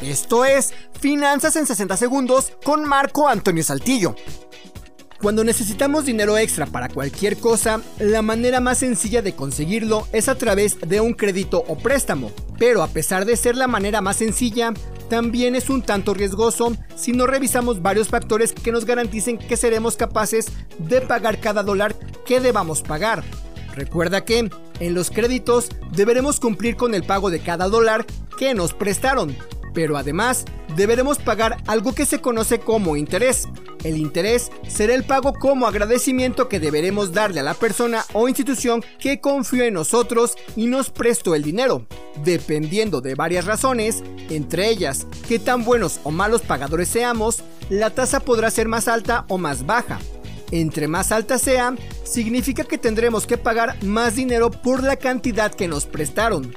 Esto es Finanzas en 60 Segundos con Marco Antonio Saltillo. Cuando necesitamos dinero extra para cualquier cosa, la manera más sencilla de conseguirlo es a través de un crédito o préstamo. Pero a pesar de ser la manera más sencilla, también es un tanto riesgoso si no revisamos varios factores que nos garanticen que seremos capaces de pagar cada dólar que debamos pagar. Recuerda que en los créditos deberemos cumplir con el pago de cada dólar que nos prestaron, pero además deberemos pagar algo que se conoce como interés. El interés será el pago como agradecimiento que deberemos darle a la persona o institución que confió en nosotros y nos prestó el dinero, dependiendo de varias razones, entre ellas qué tan buenos o malos pagadores seamos, la tasa podrá ser más alta o más baja. Entre más alta sea, significa que tendremos que pagar más dinero por la cantidad que nos prestaron.